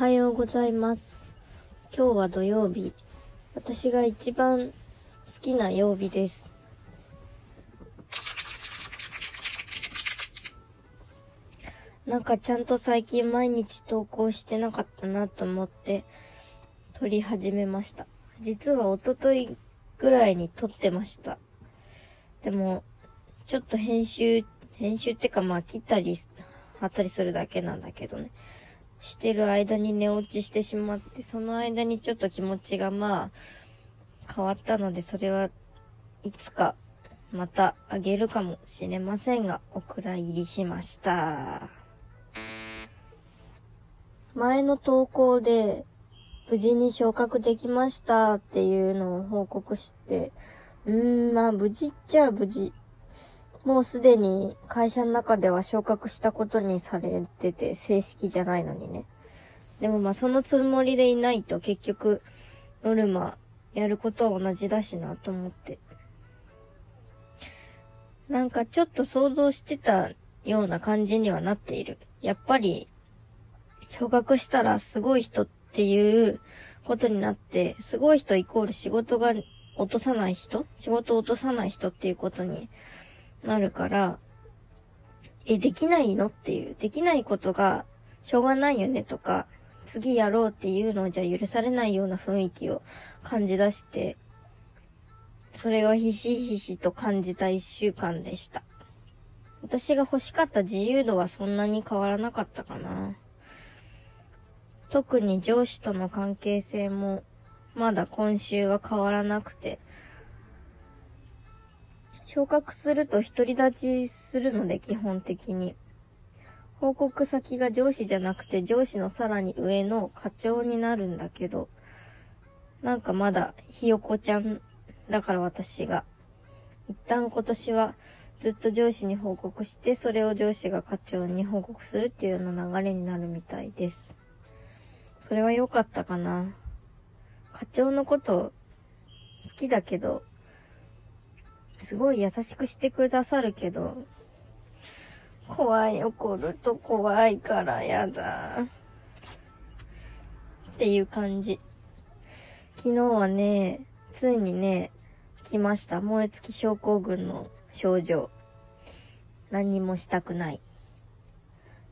おはようございます。今日は土曜日。私が一番好きな曜日です。なんかちゃんと最近毎日投稿してなかったなと思って撮り始めました。実は一昨日ぐらいに撮ってました。でも、ちょっと編集、編集ってかまあ切ったり、貼ったりするだけなんだけどね。してる間に寝落ちしてしまって、その間にちょっと気持ちがまあ、変わったので、それはいつかまたあげるかもしれませんが、お蔵入りしました。前の投稿で、無事に昇格できましたっていうのを報告して、うーん、まあ無事っちゃ無事。もうすでに会社の中では昇格したことにされてて、正式じゃないのにね。でもまあそのつもりでいないと結局、ノルマやることは同じだしなと思って。なんかちょっと想像してたような感じにはなっている。やっぱり、昇格したらすごい人っていうことになって、すごい人イコール仕事が落とさない人仕事を落とさない人っていうことになるから、え、できないのっていう、できないことがしょうがないよねとか、次やろうっていうのじゃ許されないような雰囲気を感じ出して、それがひしひしと感じた一週間でした。私が欲しかった自由度はそんなに変わらなかったかな。特に上司との関係性もまだ今週は変わらなくて、昇格すると独り立ちするので基本的に。報告先が上司じゃなくて上司のさらに上の課長になるんだけど、なんかまだひよこちゃんだから私が。一旦今年はずっと上司に報告して、それを上司が課長に報告するっていうような流れになるみたいです。それは良かったかな。課長のこと好きだけど、すごい優しくしてくださるけど、怖い、怒ると怖いからやだ。っていう感じ。昨日はね、ついにね、来ました。燃え尽き症候群の症状。何もしたくない。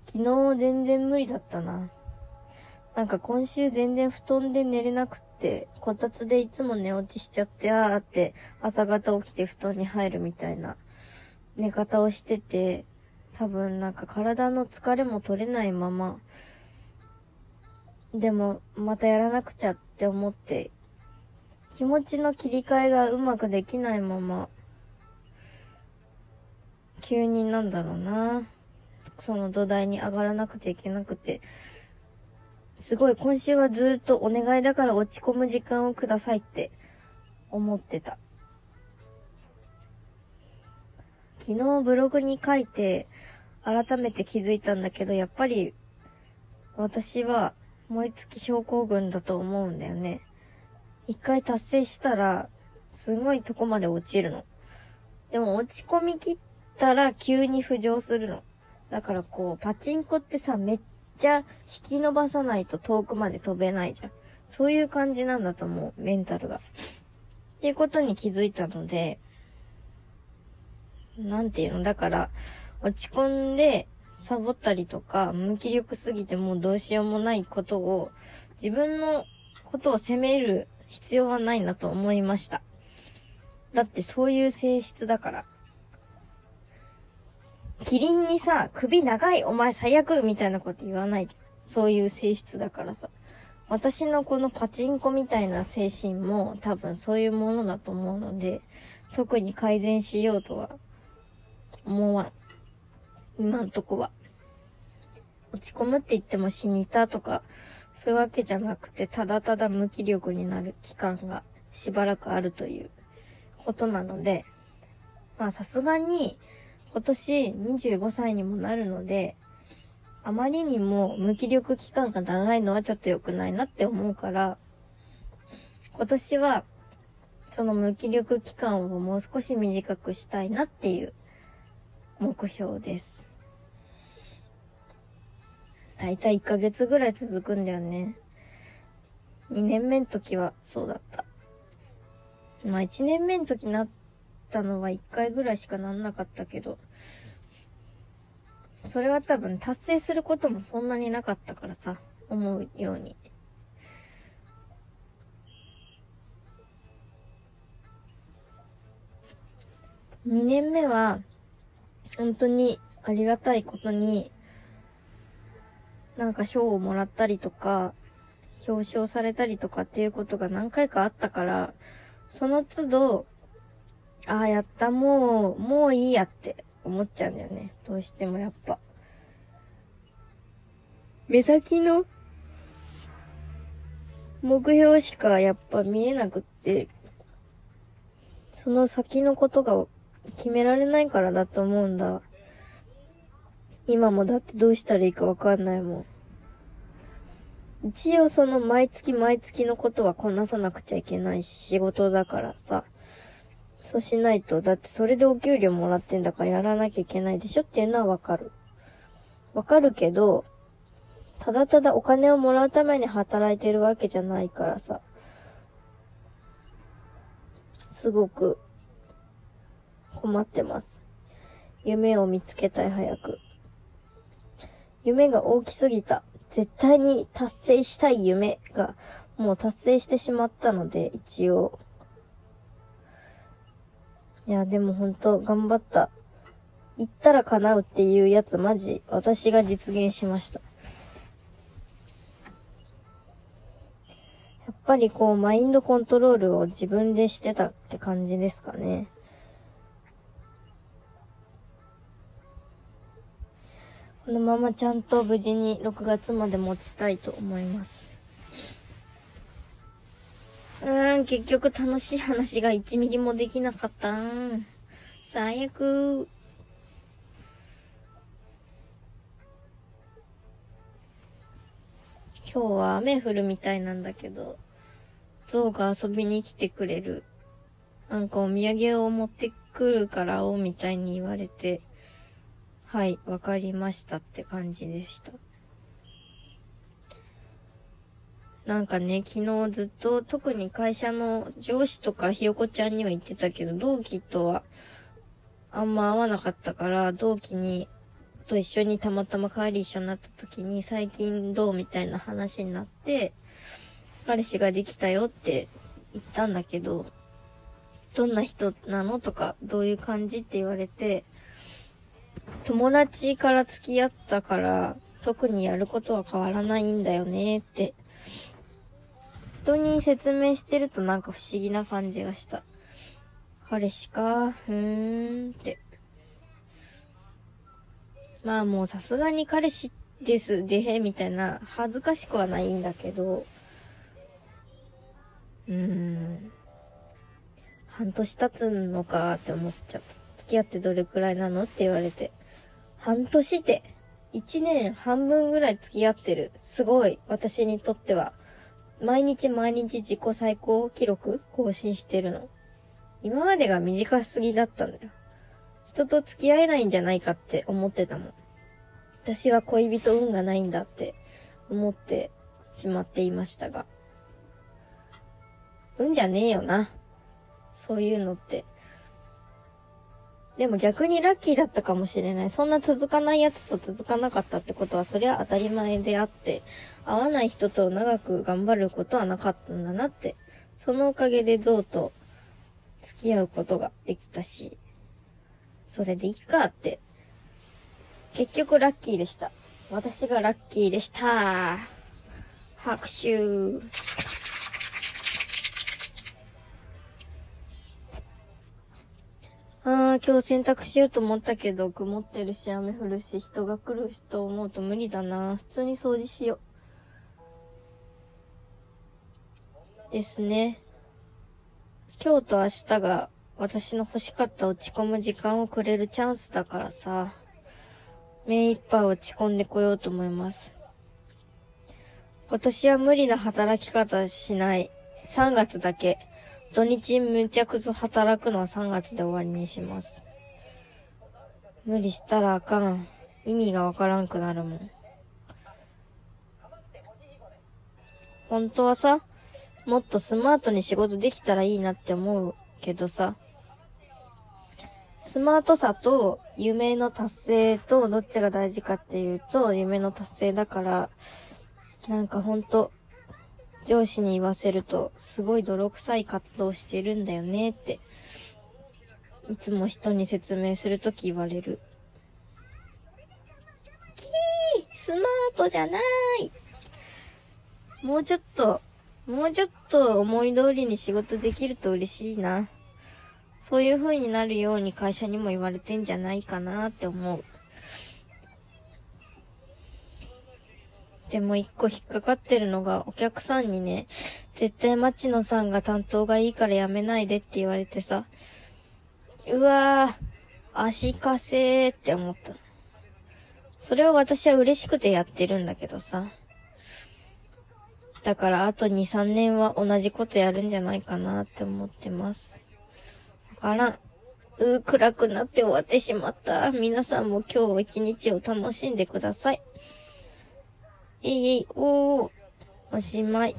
昨日全然無理だったな。なんか今週全然布団で寝れなくって、こたつでいつも寝落ちしちゃって、あーって朝方起きて布団に入るみたいな寝方をしてて、多分なんか体の疲れも取れないまま、でもまたやらなくちゃって思って、気持ちの切り替えがうまくできないまま、急になんだろうな、その土台に上がらなくちゃいけなくて、すごい今週はずっとお願いだから落ち込む時間をくださいって思ってた。昨日ブログに書いて改めて気づいたんだけど、やっぱり私は燃え尽き症候群だと思うんだよね。一回達成したらすごいとこまで落ちるの。でも落ち込みきったら急に浮上するの。だからこう、パチンコってさ、めっちゃ引き伸ばさないと遠くまで飛べないじゃん。そういう感じなんだと思う、メンタルが。っていうことに気づいたので、なんていうのだから、落ち込んで、サボったりとか、無気力すぎてもうどうしようもないことを、自分のことを責める必要はないなと思いました。だってそういう性質だから。キリンにさ、首長い、お前最悪みたいなこと言わないじゃん。そういう性質だからさ。私のこのパチンコみたいな精神も多分そういうものだと思うので、特に改善しようとは思わん。今んとこは。落ち込むって言っても死にたとか、そういうわけじゃなくて、ただただ無気力になる期間がしばらくあるということなので、まあさすがに今年25歳にもなるので、あまりにも無気力期間が長いのはちょっと良くないなって思うから、今年はその無気力期間をもう少し短くしたいなっていう目標です。だいたい1ヶ月ぐらい続くんだよね。2年目の時はそうだった。まあ1年目の時なったのは1回ぐらいしかなんなかったけど、それは多分達成することもそんなになかったからさ、思うように。2年目は、本当にありがたいことに、なんか賞をもらったりとか、表彰されたりとかっていうことが何回かあったから、その都度、ああ、やった、もう、もういいやって思っちゃうんだよね。どうしてもやっぱ。目先の目標しかやっぱ見えなくって、その先のことが決められないからだと思うんだ。今もだってどうしたらいいかわかんないもん。一応その毎月毎月のことはこなさなくちゃいけないし、仕事だからさ。そうしないと、だってそれでお給料もらってんだからやらなきゃいけないでしょっていうのはわかる。わかるけど、ただただお金をもらうために働いてるわけじゃないからさ。すごく困ってます。夢を見つけたい早く。夢が大きすぎた。絶対に達成したい夢がもう達成してしまったので、一応。いや、でもほんと頑張った。言ったら叶うっていうやつマジ、私が実現しました。やっぱりこう、マインドコントロールを自分でしてたって感じですかね。このままちゃんと無事に6月まで持ちたいと思います。うーん、結局楽しい話が1ミリもできなかったん。最悪。今日は雨降るみたいなんだけど、象が遊びに来てくれる。なんかお土産を持ってくるからおみたいに言われて、はい、わかりましたって感じでした。なんかね、昨日ずっと特に会社の上司とかひよこちゃんには言ってたけど、同期とはあんま会わなかったから、同期に、と一緒にたまたま帰り一緒になった時に最近どうみたいな話になって、彼氏ができたよって言ったんだけど、どんな人なのとか、どういう感じって言われて、友達から付き合ったから、特にやることは変わらないんだよねって。人に説明してるとなんか不思議な感じがした。彼氏か、うーんって。まあもうさすがに彼氏です、でへ、みたいな、恥ずかしくはないんだけど、うーん。半年経つのかって思っちゃった。付き合ってどれくらいなのって言われて。半年って、一年半分ぐらい付き合ってる。すごい。私にとっては。毎日毎日自己最高記録更新してるの。今までが短すぎだったんだよ。人と付き合えないんじゃないかって思ってたもん。私は恋人運がないんだって思ってしまっていましたが。運じゃねえよな。そういうのって。でも逆にラッキーだったかもしれない。そんな続かないやつと続かなかったってことは、そりゃ当たり前であって、会わない人と長く頑張ることはなかったんだなって。そのおかげでゾウと付き合うことができたし、それでいいかって。結局ラッキーでした。私がラッキーでした。拍手。今日洗濯しようと思ったけど、曇ってるし、雨降るし、人が来ると思うと無理だな。普通に掃除しよう。ですね。今日と明日が私の欲しかった落ち込む時間をくれるチャンスだからさ、目いっぱい落ち込んでこようと思います。今年は無理な働き方しない。3月だけ。土日むちゃくちゃ働くのは3月で終わりにします。無理したらあかん。意味がわからんくなるもん。本当はさ、もっとスマートに仕事できたらいいなって思うけどさ、スマートさと夢の達成とどっちが大事かっていうと、夢の達成だから、なんかほんと、上司に言わせると、すごい泥臭い活動してるんだよねって、いつも人に説明するとき言われる。キースマートじゃないもうちょっと、もうちょっと思い通りに仕事できると嬉しいな。そういう風になるように会社にも言われてんじゃないかなって思う。でも一個引っかかってるのが、お客さんにね、絶対町野さんが担当がいいからやめないでって言われてさ、うわぁ、足かせーって思った。それを私は嬉しくてやってるんだけどさ。だからあと2、3年は同じことやるんじゃないかなって思ってます。わからん。うー、暗くなって終わってしまった。皆さんも今日一日を楽しんでください。えいえい、おー、おしまい。